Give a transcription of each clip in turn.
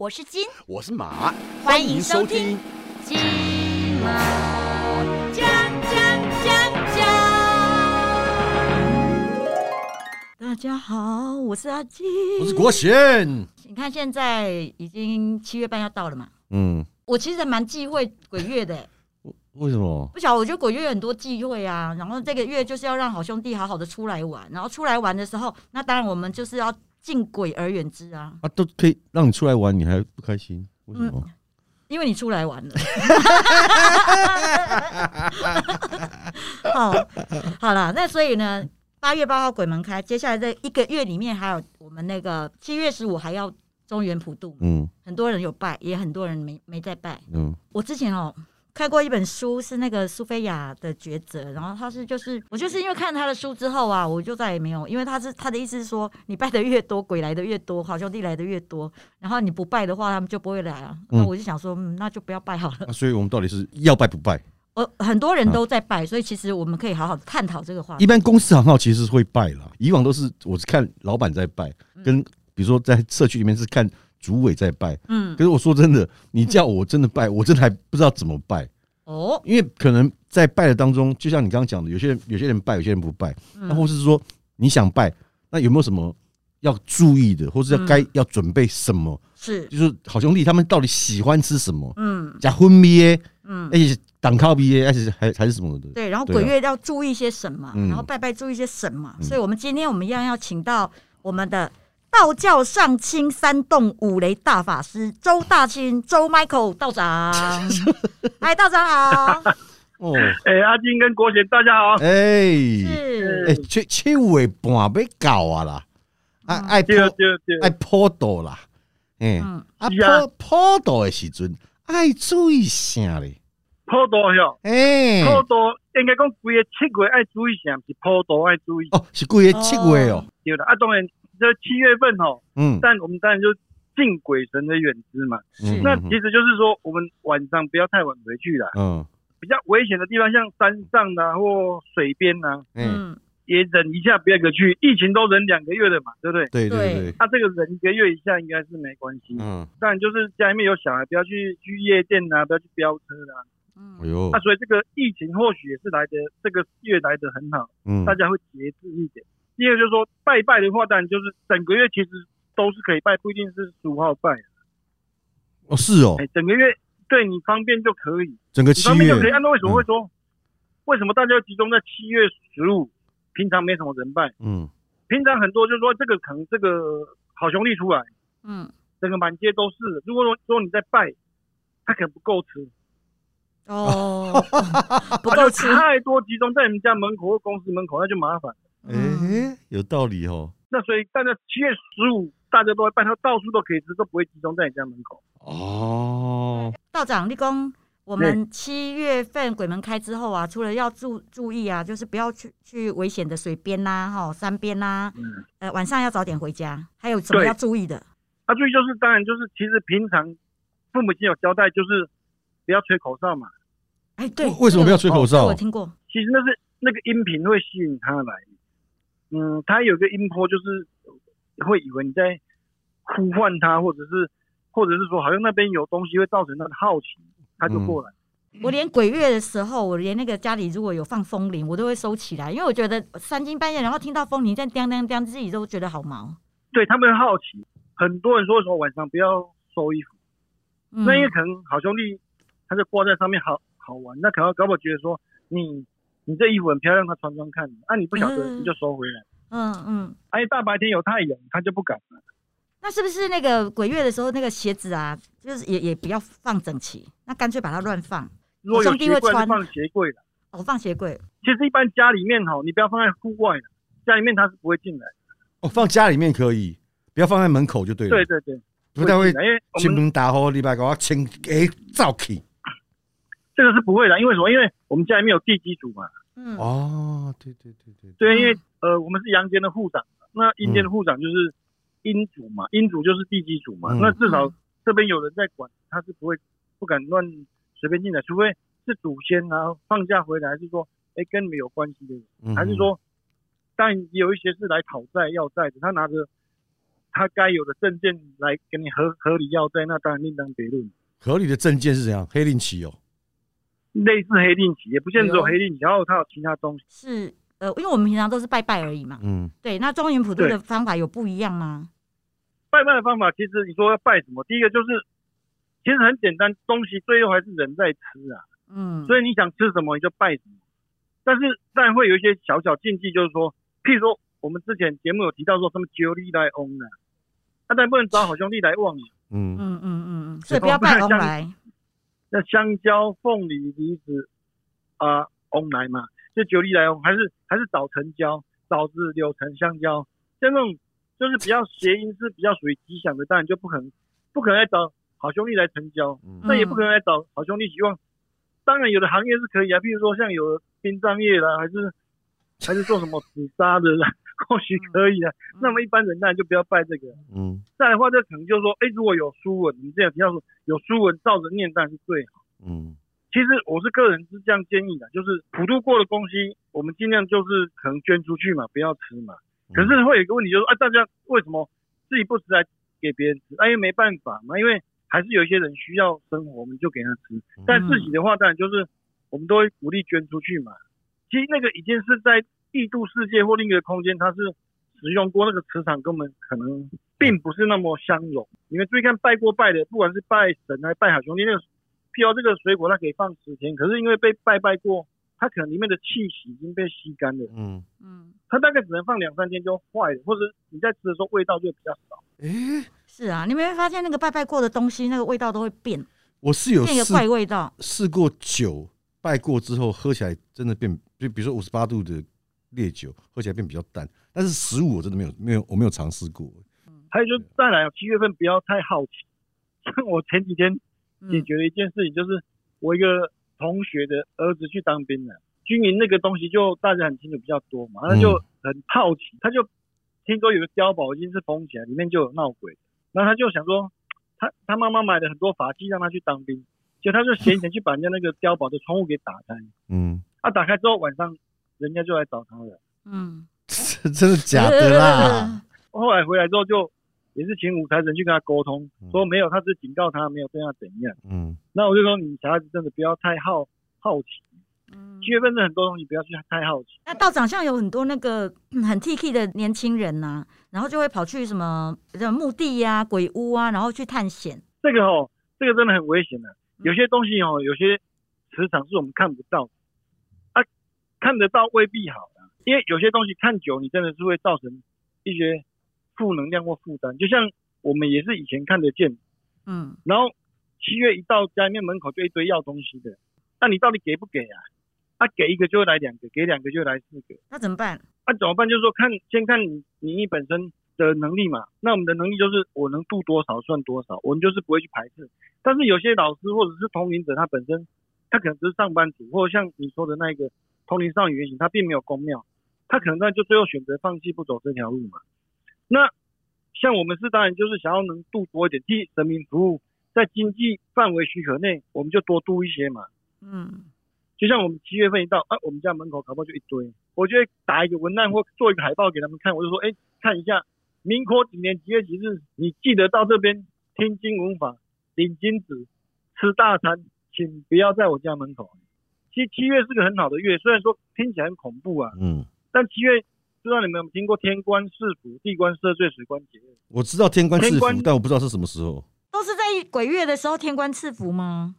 我是金，我是马，欢迎收听。金马讲讲讲讲。大家好，我是阿金，我是国贤。你看现在已经七月半要到了嘛，嗯，我其实还蛮忌讳鬼月的、为什么？不晓得，我觉得鬼月有很多忌讳啊。然后这个月就是要让好兄弟好好的出来玩，然后出来玩的时候，那当然我们就是要敬鬼而远之啊，啊，都可以让你出来玩，你还不开心？为什么？因为你出来玩了。好，好了，那所以呢，八月八号鬼门开，接下来这一个月里面还有我们那个七月十五还要中原普渡，嗯很多人有拜，也很多人没没在拜。嗯我之前哦看过一本书，是那个苏菲亚的抉择，然后他是就是我就是因为看他的书之后啊，我就再也没有，因为他是他的意思是说，你拜的越多，鬼来的越多，好兄弟来的越多，然后你不拜的话，他们就不会来啊。嗯那我就想说，嗯，那就不要拜好了。那所以我们到底是要拜不拜？呃，很多人都在拜，所以其实我们可以好好的探讨这个话题一。般公司行号其实是会拜啦，以往都是我是看老板在拜，跟比如说在社区里面是看主委在拜。嗯，可是我说真的，你叫我真的拜，我真的还不知道怎么拜，哦，因为可能在拜的当中，就像你刚刚讲的，有些人有些人拜，有些人不拜，那或是说你想拜，那有没有什么要注意的，或是要该要准备什么？是，就是好兄弟他们到底喜欢吃什么？嗯。加荤米耶，嗯。而，且党靠米耶，而且还还是什么的？对，然后鬼月要注意些什么，嗯。然后拜拜注意些什么，嗯。所以我们今天我们一样要请到我们的道教上清三洞五雷大法师周大清周 Michael 道长，哎，道长好，哦，哎、阿金跟国贤，大家好。哎。是。哎，七七月半要到啊啦，啊爱对坡对对，爱坡道啦，哎嗯。啊坡坡道的时阵爱注意啥嘞？普渡哟，哎，普渡应该讲规个七月爱注意啥，是普渡爱注意。哦，是几个七月哦，对啦，啊，当然这七月份吼，嗯，但我们当然就敬鬼神的远之嘛。嗯那其实就是说，我们晚上不要太晚回去了，嗯比较危险的地方，像山上啊或水边啊，嗯，嗯，也忍一下，不要个去。疫情都忍两个月了嘛，对不对？对对对，他、这个忍一个月以下应该是没关系。嗯，当然就是家里面有小孩，不要去去夜店啊，不要去飙车啊。嗯哎呦那、，所以这个疫情或许也是来的这个月来的很好，嗯大家会节制一点。第二就是说拜拜的话，当然就是整个月其实都是可以拜，不一定是十五号拜。哦是哦哎、，整个月对你方便就可以，整个七月方便就可以。月，按照为什么会说，为什么大家集中在七月十五？平常没什么人拜，嗯平常很多就是说这个可能这个好兄弟出来，嗯，整个满街都是。如果说说你在拜，他可能不够吃，哦，不够吃，太多集中在你们家门口或公司门口，那就麻烦。嗯哎，有道理哦。那所以大家七月十五大家都会办，他到处都可以吃，都不会集中在你家门口。哦，道长，立功。我们七月份鬼门开之后啊，除了要注注意啊，就是不要去去危险的水边呐、哈山边呐、嗯，呃，晚上要早点回家。还有什么要注意的？啊，注意就是当然就是其实平常父母亲有交代，就是不要吹口哨嘛。哎，对，为什么不要吹口这个哨我听过。其实那是那个音频会吸引他来，嗯，他有个音波就是会以为你在呼唤他，或者是或者是说好像那边有东西会造成他的好奇，他就过来。我连鬼月的时候，我连那个家里如果有放风铃，我都会收起来，因为我觉得三更半夜，然后听到风铃在叮叮叮，自己都觉得好毛。对他们会好奇，很多人说说晚上不要收衣服。嗯那因为可能好兄弟他就挂在上面好好玩，那可能搞不好觉得说你你这衣服很漂亮，他穿穿看，啊你不晓得嗯你就收回来，嗯嗯，哎、大白天有太阳他就不敢了。那是不是那个鬼月的时候，那个鞋子啊，就是也也不要放整齐，那干脆把它乱放，如果有兄弟会穿鞋柜放鞋柜了，哦，放鞋柜。其实一般家里面哈，你不要放在户外了，家里面他是不会进来。哦，放家里面可以，不要放在门口就对了。对，对对，不太会进来因为我进们门打呼，礼拜给我清诶早起。这个是不会的，因为什么？因为我们家里面有地基主嘛，嗯，哦，对对对对，对，因为嗯呃我们是阳间的护长，那阴间的护长就是阴主嘛，阴主就是地基主嘛，嗯那至少这边有人在管，他是不会不敢乱随便进来，除非是祖先啊放假回来，还是说哎跟你们有关系的人，嗯还是说，当然有一些是来讨债要债的，他拿着他该有的证件来给你合合理要债，那当然另当别论。合理的证件是怎样？黑令旗哦，类似黑令旗，也不见得只有黑令旗，然后它有其他东西。是呃，因为我们平常都是拜拜而已嘛。嗯对，那中原普渡的方法有不一样吗？拜拜的方法，其实你说要拜什么？第一个就是，其实很简单，东西最后还是人在吃啊。嗯，所以你想吃什么你就拜什么。但是当然会有一些小小禁忌，就是说，譬如说我们之前节目有提到说什么九力来翁啊，那当然不能找好兄弟来旺你。嗯嗯嗯嗯嗯，所以不要拜翁来。那香蕉、凤梨、梨子啊，翁来嘛，就九里来翁，还是还是枣成交、枣子、柳橙、香蕉，像那种就是比较谐音是比较属于吉祥的，当然就不可能不可能来找好兄弟来成交，嗯那也不可能来找好兄弟希望。当然有的行业是可以啊，譬如说像有的殡葬业啦，还是还是做什么紫砂的啦，或许可以啊。那么一般人当然就不要拜这个。嗯再来的话，就可能就是说，哎，如果有书文，你这样提到说有书文照着念，当然是最好。嗯其实我是个人是这样建议的，就是普渡过的东西，我们尽量就是可能捐出去嘛，不要吃嘛。可是会有一个问题，就是啊，大家为什么自己不吃来给别人吃？啊，因为没办法嘛，因为还是有一些人需要生活，我们就给他吃。但自己的话，当然就是我们都会鼓励捐出去嘛。其实那个已经是在异度世界或另一个空间，它是使用过那个磁场，跟我们可能并不是那么相容。你们注意看拜过拜的，不管是拜神还是拜好兄弟，那个譬如这个水果它可以放十天，可是因为被拜拜过，它可能里面的气息已经被吸干了，嗯，嗯，它大概只能放两三天就坏了，或者你在吃的时候味道就比较少。诶，是啊，你没发现那个拜拜过的东西，那个味道都会变，我是有变个试怪味道。试过酒，拜过之后喝起来真的变，就比如说五十八度的烈酒，喝起来变比较淡。但是食物我真的没有没有我没有尝试过。还有就再来，七月份不要太好奇。像 我前几天解嗯决了一件事情，就是我一个同学的儿子去当兵了，军营那个东西就大家很清楚比较多嘛，他就很好奇，他就听说有个碉堡已经是封起来，里面就有闹鬼，然后他就想说，他他妈妈买了很多法器让他去当兵，结果他就闲钱去把人家那个碉堡的窗户给打开，嗯，啊，打开之后晚上人家就来找他了，嗯，真的假的啦？后来回来之后就也是请五财神去跟他沟通，说没有，他只是警告他没有对他怎样。嗯那我就说你小孩子真的不要太好好奇，嗯七月份的很多东西不要去太好奇。那道长像有很多那个嗯很 T K 的年轻人呐、然后就会跑去什么墓地呀、鬼屋啊，然后去探险。这个哦，这个真的很危险的。嗯有些东西哦，有些磁场是我们看不到看得到未必好的，因为有些东西看久，你真的是会造成一些负能量或负担。就像我们也是以前看得见，嗯，然后七月一到家里面门口就一堆要东西的，那你到底给不给啊？啊，给一个就会来两个，给两个就会来四个。那怎么办？那、怎么办？就是说看先看你你你本身的能力嘛。那我们的能力就是我能度多少算多少，我们就是不会去排斥。但是有些老师或者是同龄者，他本身他可能只是上班族，或者像你说的那个同龄少女原型，他并没有公庙，他可能那就最后选择放弃不走这条路嘛。那像我们是当然就是想要能度多一点，替神明服务，在经济范围许可内，我们就多度一些嘛。嗯，就像我们七月份一到，啊，我们家门口搞不好就一堆，我就会打一个文案或做一个海报给他们看，我就说，哎、看一下民国几年几月几日，你记得到这边听经文法、领金子、吃大餐，请不要在我家门口。其实七月是个很好的月，虽然说听起来很恐怖啊，嗯，但七月不知道你们有没有听过天官赐福、地官赦罪、水官解厄？我知道天官赐福，但我不知道是什么时候。都是在鬼月的时候天官赐福吗？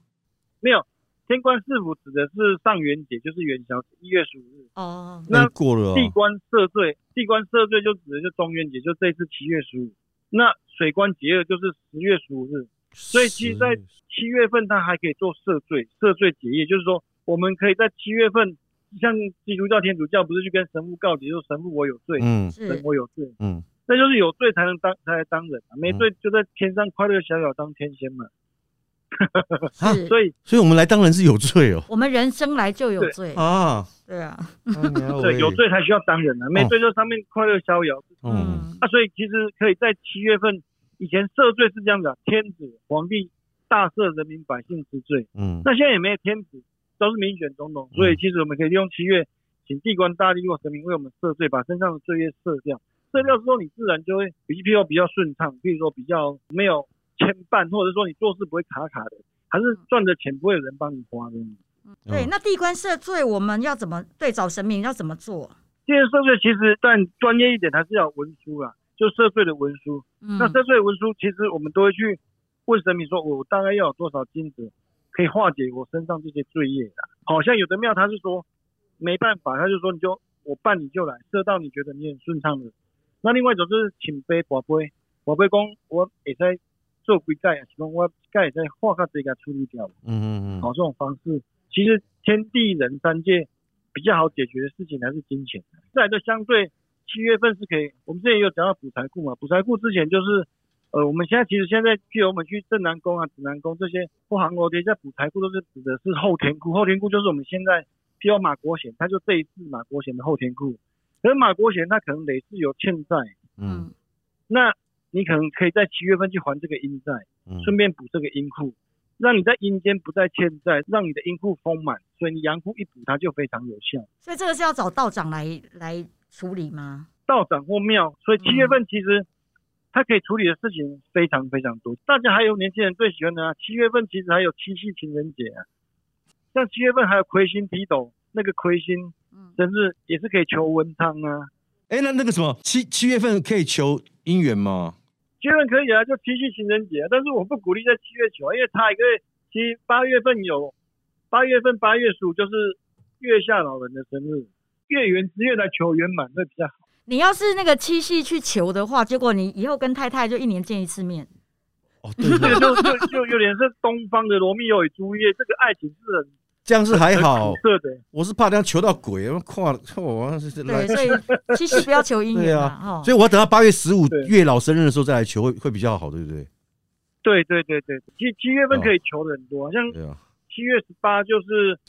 没有，天官赐福指的是上元节，就是元宵节，一月十五日。哦，那那过了哦，地官赦罪，地官赦罪就指的是中元节，就这一次七月十五。那水官节厄就是十月十五日，所以其实在七月份它还可以做赦罪，赦罪结业，就是说我们可以在七月份，像基督教、天主教不是去跟神父告解，说神父我有罪，嗯。神是我有罪，嗯，那就是有罪才能当才能当人啊，没罪就在天上快乐逍遥当天仙嘛。所以所以我们来当人是有罪哦。我们人生来就有罪，啊，对啊，对有罪才需要当人啊，没哦罪就上面快乐逍遥。嗯。嗯。啊，所以其实可以在七月份，以前赦罪是这样的，天子皇帝大赦人民百姓之罪。嗯。那现在也没有天子，都是民选总统，所以其实我们可以利用七月，请地官大帝或神明为我们赦罪，把身上的罪业赦掉。赦掉之后，你自然就会比譬如比较顺畅，比如说比较没有牵绊，或者说你做事不会卡卡的，还是赚的钱不会有人帮你花的。对，嗯那地官赦罪我们要怎么对找神明要怎么做？这些赦罪其实，但专业一点还是要文书啦，就赦罪的文书。嗯那赦罪的文书，其实我们都会去问神明说，我大概要有多少金子，可以化解我身上这些罪业的。好像有的庙他是说没办法，他就说你就我办你就来，射到你觉得你很顺畅的。那另外一种就是请杯宝贝，宝贝公我也在做归盖啊，其中我盖也在化卡这个处理掉。嗯嗯嗯好，这种方式其实天地人三界比较好解决的事情还是金钱。再来的相对七月份是可以，我们之前也有讲到补财库嘛，补财库之前就是呃，我们现在其实现在譬如我们去正南宫啊、指南宫这些或韩国这些补财库都是指的是后天库，后天库就是我们现在譬如马国贤，他就这一次马国贤的后天库，可是马国贤他可能累是有欠债，嗯那你可能可以在七月份去还这个阴债。嗯顺便补这个阴库，让你在阴间不再欠债，让你的阴库丰满，所以你阳库一补它就非常有效。所以这个是要找道长来来处理吗？道长或庙，所以七月份其实它可以处理的事情非常非常多。大家还有年轻人最喜欢的啊，七月份其实还有七夕情人节啊，像七月份还有魁星提斗，那个魁星嗯，生日也是可以求文昌啊。哎，那那个什么七七月份可以求姻缘吗？七月份可以啊，就七夕情人节啊，但是我不鼓励在七月求啊，因为他一个月，其实八月份有，八月份八月十五就是月下老人的生日，月圆之月来求圆满会比较好。你要是那个七夕去求的话，结果你以后跟太太就一年见一次面，哦，对，这个对。就就就有点是东方的罗密欧与朱丽叶，这个爱情是很这样是还好。我是怕这样求到鬼，我跨我是来对，，所以七夕不要求姻对缘啊嘛，哈。所以我要等到八月十五月老生日的时候再来求，会会比较好，对不对？对对对对，七七月份可以求的很多，像七月十八就是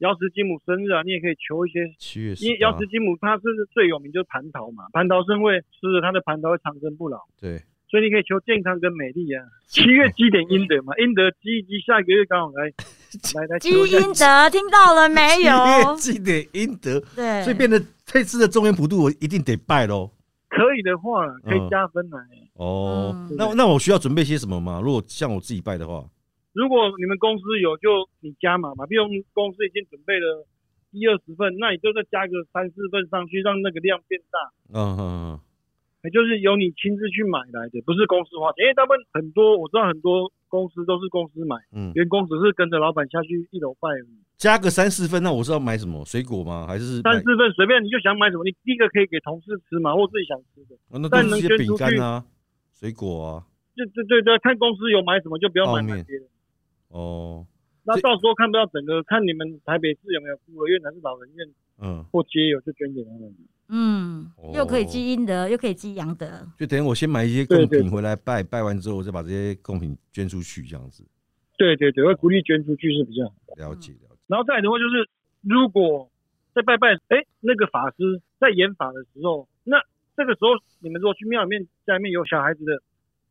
瑶池金母生日啊，你也可以求一些七月十因为瑶八池金母她是最有名就是蟠桃嘛，蟠桃生会吃了她的蟠桃会长生不老，对，所以你可以求健康跟美丽啊。七月积点阴德嘛，阴德积一积，下一个月刚好来 来来积阴德，听到了没七月有？积点阴德，对，所以变得这次的中原普渡我一定得拜喽。可以的话可以嗯加分来。哦嗯，那那我需要准备些什么吗？如果像我自己拜的话，如果你们公司有，就你加码嘛，比如公司已经准备了一二十份，那你就再加个三四份上去，让那个量变大。嗯嗯嗯，也就是由你亲自去买来的，不是公司花钱。因为他们很多，我知道很多公司都是公司买，嗯，员工只是跟着老板下去一楼拜而已。加个三四份，那我是要买什么？水果吗？还是三四份随便你就想买什么，你第一个可以给同事吃嘛，或自己想吃的。哦那都但是些饼干啊、水果啊。对对对对，看公司有买什么就不要买泡面买别的。哦，那到时候看不到整个，看你们台北市有没有孤儿院还是老人院嗯，或街有，就捐给他们。嗯，又可以哦积阴德，又可以积阳德。就等于我先买一些贡品回来拜，拜完之后我再把这些贡品捐出去，这样子。对对对，会鼓励捐出去是比较好。了解了解。然后再来的话就是，如果在拜拜，哎，那个法师在演法的时候，那这个时候你们如果去庙里面，家里面有小孩子的，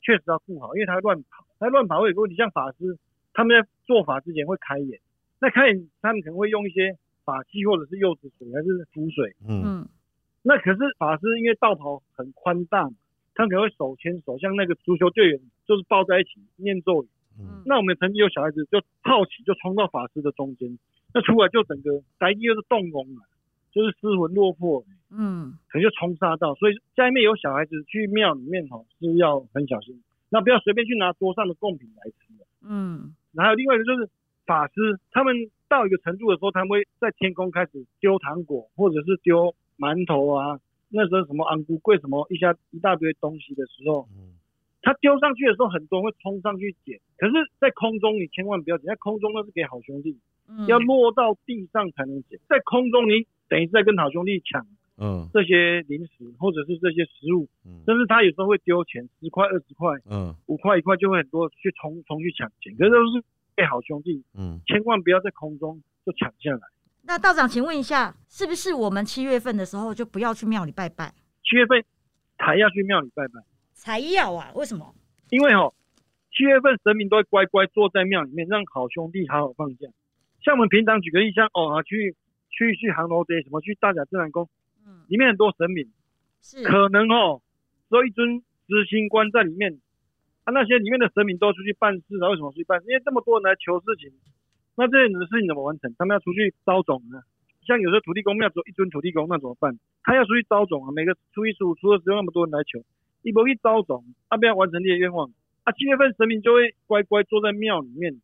确实要顾好，因为他乱跑，他乱跑会有个问题，像法师他们在做法之前会开眼，那开眼他们可能会用一些法器或者是柚子水还是符水，嗯嗯那可是法师因为道袍很宽大嘛，他可能会手牵手，像那个足球队员就是抱在一起念咒语。嗯那我们曾经有小孩子就好奇就冲到法师的中间，那出来就整个来一就是动容了，就是失魂落魄，嗯可能就冲杀到。所以家里面有小孩子去庙里面吼是要很小心，那不要随便去拿桌上的贡品来吃的。嗯然后还有另外一个就是法师，他们到一个程度的时候，他们会在天空开始丢糖果，或者是丢馒头啊，那时候什么昂菇贵什么一下一大堆东西的时候，嗯他丢上去的时候，很多人会冲上去捡，可是，在空中你千万不要捡，在空中那是给好兄弟，嗯，要落到地上才能捡。在空中你等于是在跟好兄弟抢嗯这些零食或者是这些食物，嗯甚至他有时候会丢钱，十块、二十块、嗯五块、一块，就会很多去重重去抢钱，可是都是被好兄弟，嗯，千万不要在空中就抢下来。那道长，请问一下，是不是我们七月份的时候就不要去庙里拜拜？七月份才要去庙里拜拜，才要啊？为什么？因为哦，七月份神明都会乖乖坐在庙里面，让好兄弟好好放假。像我们平常举个例，像哦啊去去去杭州街什么去大甲自然宫，嗯里面很多神明，是可能哦，只有一尊执行官在里面，啊，那些里面的神明都出去办事了，为什么出去办事？因为这么多人来求事情，那这些人的事情怎么完成？他们要出去招种呢。像有时候土地公庙只有一尊土地公，那怎么办？他要出去招种啊，每个初一、十五、初二、十六那么多人来求，一不一招种，他不要完成这些愿望啊。七月份神明就会乖乖坐在庙里面，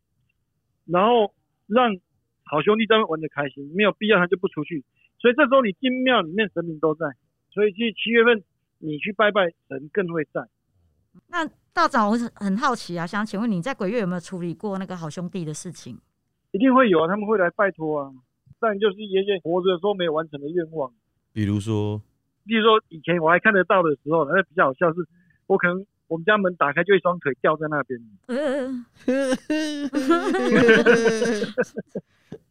然后让好兄弟在那玩的开心，没有必要他就不出去。所以这时候你进庙里面，神明都在，所以去七月份你去拜拜，神更会在。那道长，我很很好奇啊，想请问你在鬼月有没有处理过那个好兄弟的事情？一定会有啊，他们会来拜托啊。但就是爷爷活着的时候没有完成的愿望，比如说，比如说以前我还看得到的时候，那比较好笑是，我可能我们家门打开就一双腿吊在那边。嗯，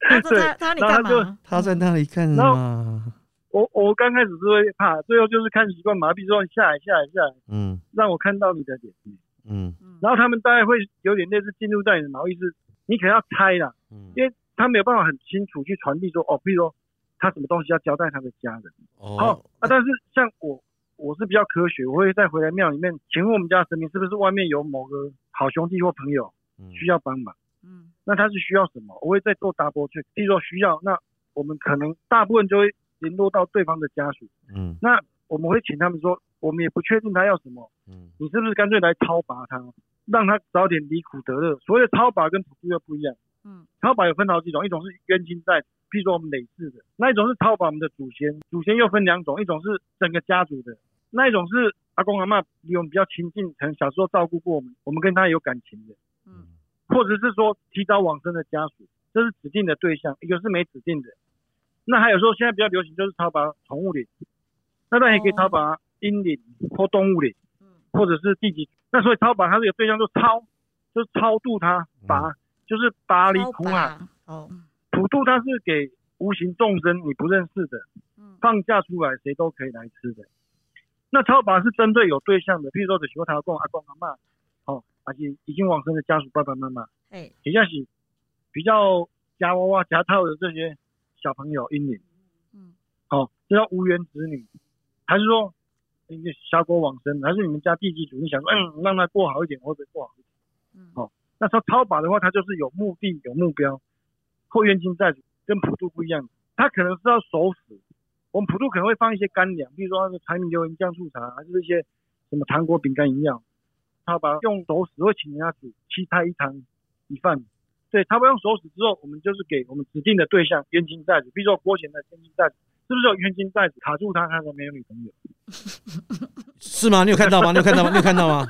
他对他他你然后他就干嘛？他在那里看然后嘛，我我刚开始是会怕，最后就是看习惯麻痹之后下来下来下来，嗯让我看到你的脸。嗯嗯然后他们大概会有点类似进入在你的脑意识，你可能要猜啦，嗯，因为他没有办法很清楚去传递说，哦，譬如说他什么东西要交代他的家人。好哦，啊，但是像我，我是比较科学，我会再回来庙里面，请问我们家的神明是不是外面有某个好兄弟或朋友嗯。需要帮忙？嗯。那他是需要什么？我会再做 double check，譬如说需要，那我们可能大部分就会联络到对方的家属，嗯。那我们会请他们说，我们也不确定他要什么，嗯。你是不是干脆来超拔他，让他早点离苦得乐？所谓的超拔跟普渡又不一样，嗯。超拔有分好几种，一种是冤亲债主，譬如说我们累世的，那一种是超拔我们的祖先，祖先又分两种，一种是整个家族的，那一种是阿公阿嬷离我们比较亲近，可能小时候照顾过我们，我们跟他有感情的，嗯或者是说提早往生的家属，这是指定的对象，一个是没指定的。那还有说现在比较流行就是超拔宠物灵，那当然也可以超拔阴灵或动物灵。嗯或者是地级，那所以超拔它这个对象就超，就是超度他，拔、就是拔离苦海，拔哦，普渡它是给无形众生你不认识的，嗯放假出来谁都可以来吃的。那超拔是针对有对象的，譬如说的喜欢他公阿公阿嬷，哦，而且已经往生的家属爸爸妈妈，哎比较是比较夹娃娃夹套的这些小朋友婴灵，嗯哦，这叫无缘子女，还是说一个小狗往生，还是你们家地基主，你想说，嗯，让他过好一点，会不会过好一点？嗯哦那说超拔的话，他就是有目的、有目标，后冤亲债主，跟普渡不一样，他可能是要守死。我们普通可能会放一些干粮，比如说那个柴米油盐酱醋茶，还是一些什么糖果、饼干、饮料。他把用手死会请人家煮七菜一汤一饭。对，他不用手死之后，我们就是给我们指定的对象冤亲债主，比如说郭贤的冤亲债主，是不是有冤亲债主卡住他，他才没有女朋友？是吗？你有看到吗？你有看到吗？你有看到吗？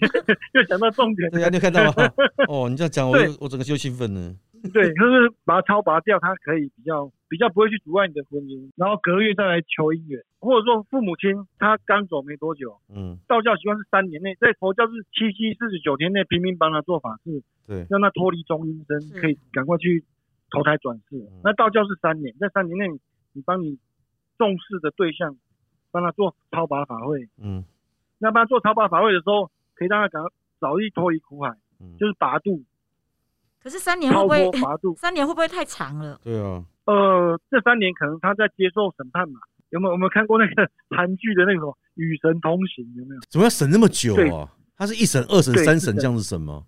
又讲到重点对呀，你有看到吗？哦，你这样讲，我我整个就兴奋了。对，就是把它超拔掉，它可以比较比较不会去阻碍你的婚姻，然后隔月再来求姻缘，或者说父母亲他刚走没多久，嗯，道教习惯是三年内，在佛教是七七四十九天内平民帮他做法事，对，让他脱离中阴身，可以赶快去投胎转世。那道教是三年，在三年内你你帮你重视的对象，帮他做超拔法会，嗯那帮他做超拔法会的时候，可以让他赶早日脱离苦海，嗯，就是拔度，可是三年会不会拔度。三年会不会太长了？对啊，呃，这三年可能他在接受审判嘛？有没有？有没有看过那个 韩剧的那个什么《与神同行》？有没有？怎么要审那么久啊？他是一审、二审、三审这样子审吗？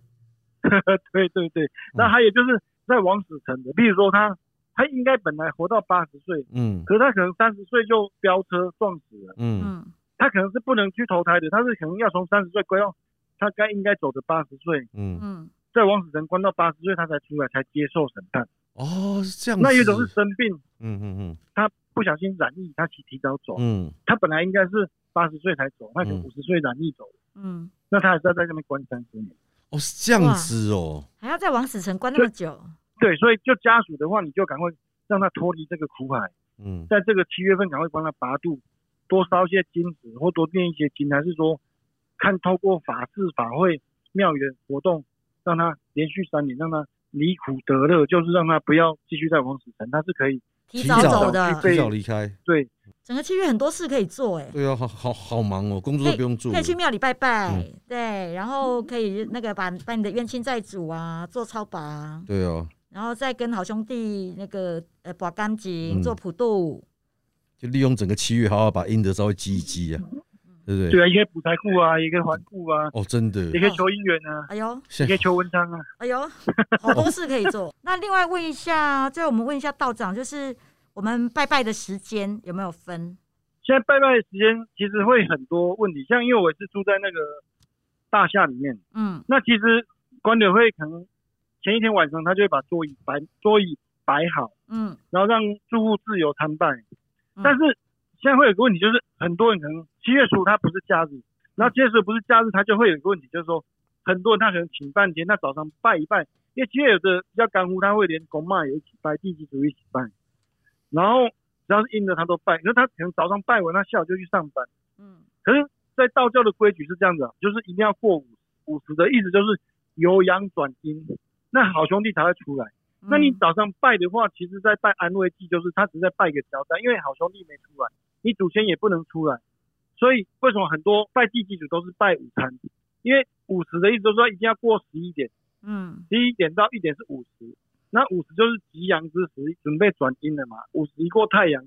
对对对。那还有就是在王死城的，比如说他，他应该本来活到八十岁，嗯可是他可能三十岁就飙车撞死了，嗯嗯他可能是不能去投胎的，他是可能要从三十岁归到他该应该走的八十岁，嗯，嗯在王死城关到八十岁他才出来，才接受审判。哦，是这样子。那有一种是生病，嗯嗯嗯他不小心染疫，他提提早走，嗯他本来应该是八十岁才走，他可能嗯五十岁染疫走了。嗯，那他还是要在那边关三十年。哦，是这样子哦。还要在王死城关那么久？对，所以就家属的话，你就赶快让他脱离这个苦海，嗯在这个七月份赶快帮他拔度，多烧一些金子或多念一些经，还是说看透过法事法会庙宇的活动，让他连续三年让他离苦得乐，就是让他不要继续在王死城，他是可以提早走的提，早离开。对。整个七月很多事可以做，哎，对啊，好好好忙哦，工作都不用做。可以去庙里拜拜嗯，对，然后可以那个把把你的冤亲债主啊做超拔，对啊，然后再跟好兄弟那个呃把干净嗯。做普渡，就利用整个七月，好好把阴德稍微积一积啊，对不对？对啊，也可以补财库啊，也可以还库啊，哦，真的也，可以求姻缘啊，哎呦，也现可以求文昌啊。哎呦，好多事可以做。那另外问一下，最后我们问一下道长，就是我们拜拜的时间有没有分？现在拜拜的时间其实会很多问题，像因为我是住在那个大厦里面，嗯那其实管委会可能前一天晚上他就会把桌椅摆桌椅摆好，嗯然后让住户自由参拜。嗯但是现在会有个问题，就是很多人可能七月十五他不是假日，然后七月十五不是假日，他就会有一个问题，就是说很多人他可能请半天，他早上拜一拜，因为七月有的比较干乎，他会连公妈也一起拜，地基主一起拜，然后只要是阴的他都拜，可是他可能早上拜完，他下午就去上班。嗯可是，在道教的规矩是这样子啊，就是一定要过五五十的意思就是由阳转阴，那好兄弟才会出来。嗯那你早上拜的话，其实在拜安慰祭，就是他只是在拜个交代，因为好兄弟没出来，你祖先也不能出来，所以为什么很多拜地祭祖都是拜午餐？因为午时的意思就是说一定要过十一点，嗯十一点到一点是午时，那午时就是吉阳之时，准备转阴了嘛。午时一过太阳，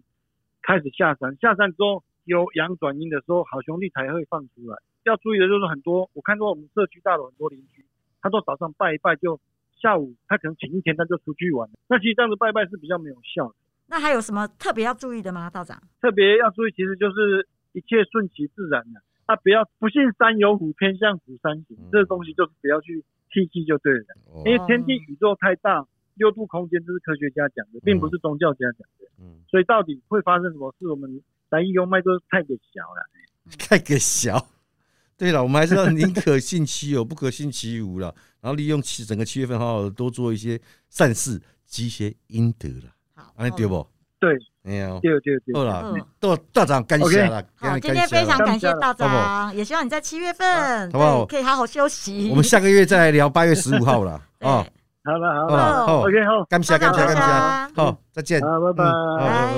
开始下山，下山之后有阳转阴的时候，好兄弟才会放出来。要注意的就是很多，我看到我们社区大楼很多邻居，他说早上拜一拜就下午他可能请一天他就出去玩，那其实这样子拜拜是比较没有效的。那还有什么特别要注意的吗，道长？特别要注意，其实就是一切顺其自然的、啊，不要不信山有虎，偏向虎山行，嗯这个东西就是不要去替气就对了。哦因为天地宇宙太大，六度空间这是科学家讲的，并不是宗教家讲的。嗯，所以到底会发生什么事，我们来用脉都太给小了。太个小。对了，我们还是要宁可信其有，不可信其无了。然后利用七整个七月份，好好的多做一些善事，积一些阴德了。好，对不？对，哎呀，对对对，好啦嗯，道道长感谢了，好，感今天非常感谢道长，也希望你在七月份好不好可以好好休息。我们下个月再来聊八月十五号了 对啊。好了好好了了，好，，OK 好，感谢感谢感拜谢，好，再见。好，拜拜。拜。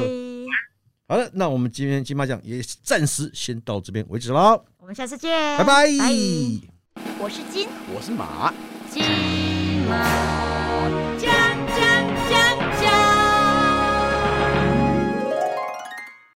好了，那我们今天金马奖也暂时先到这边为止喽，我们下次见，拜拜。我是金我是马。金毛。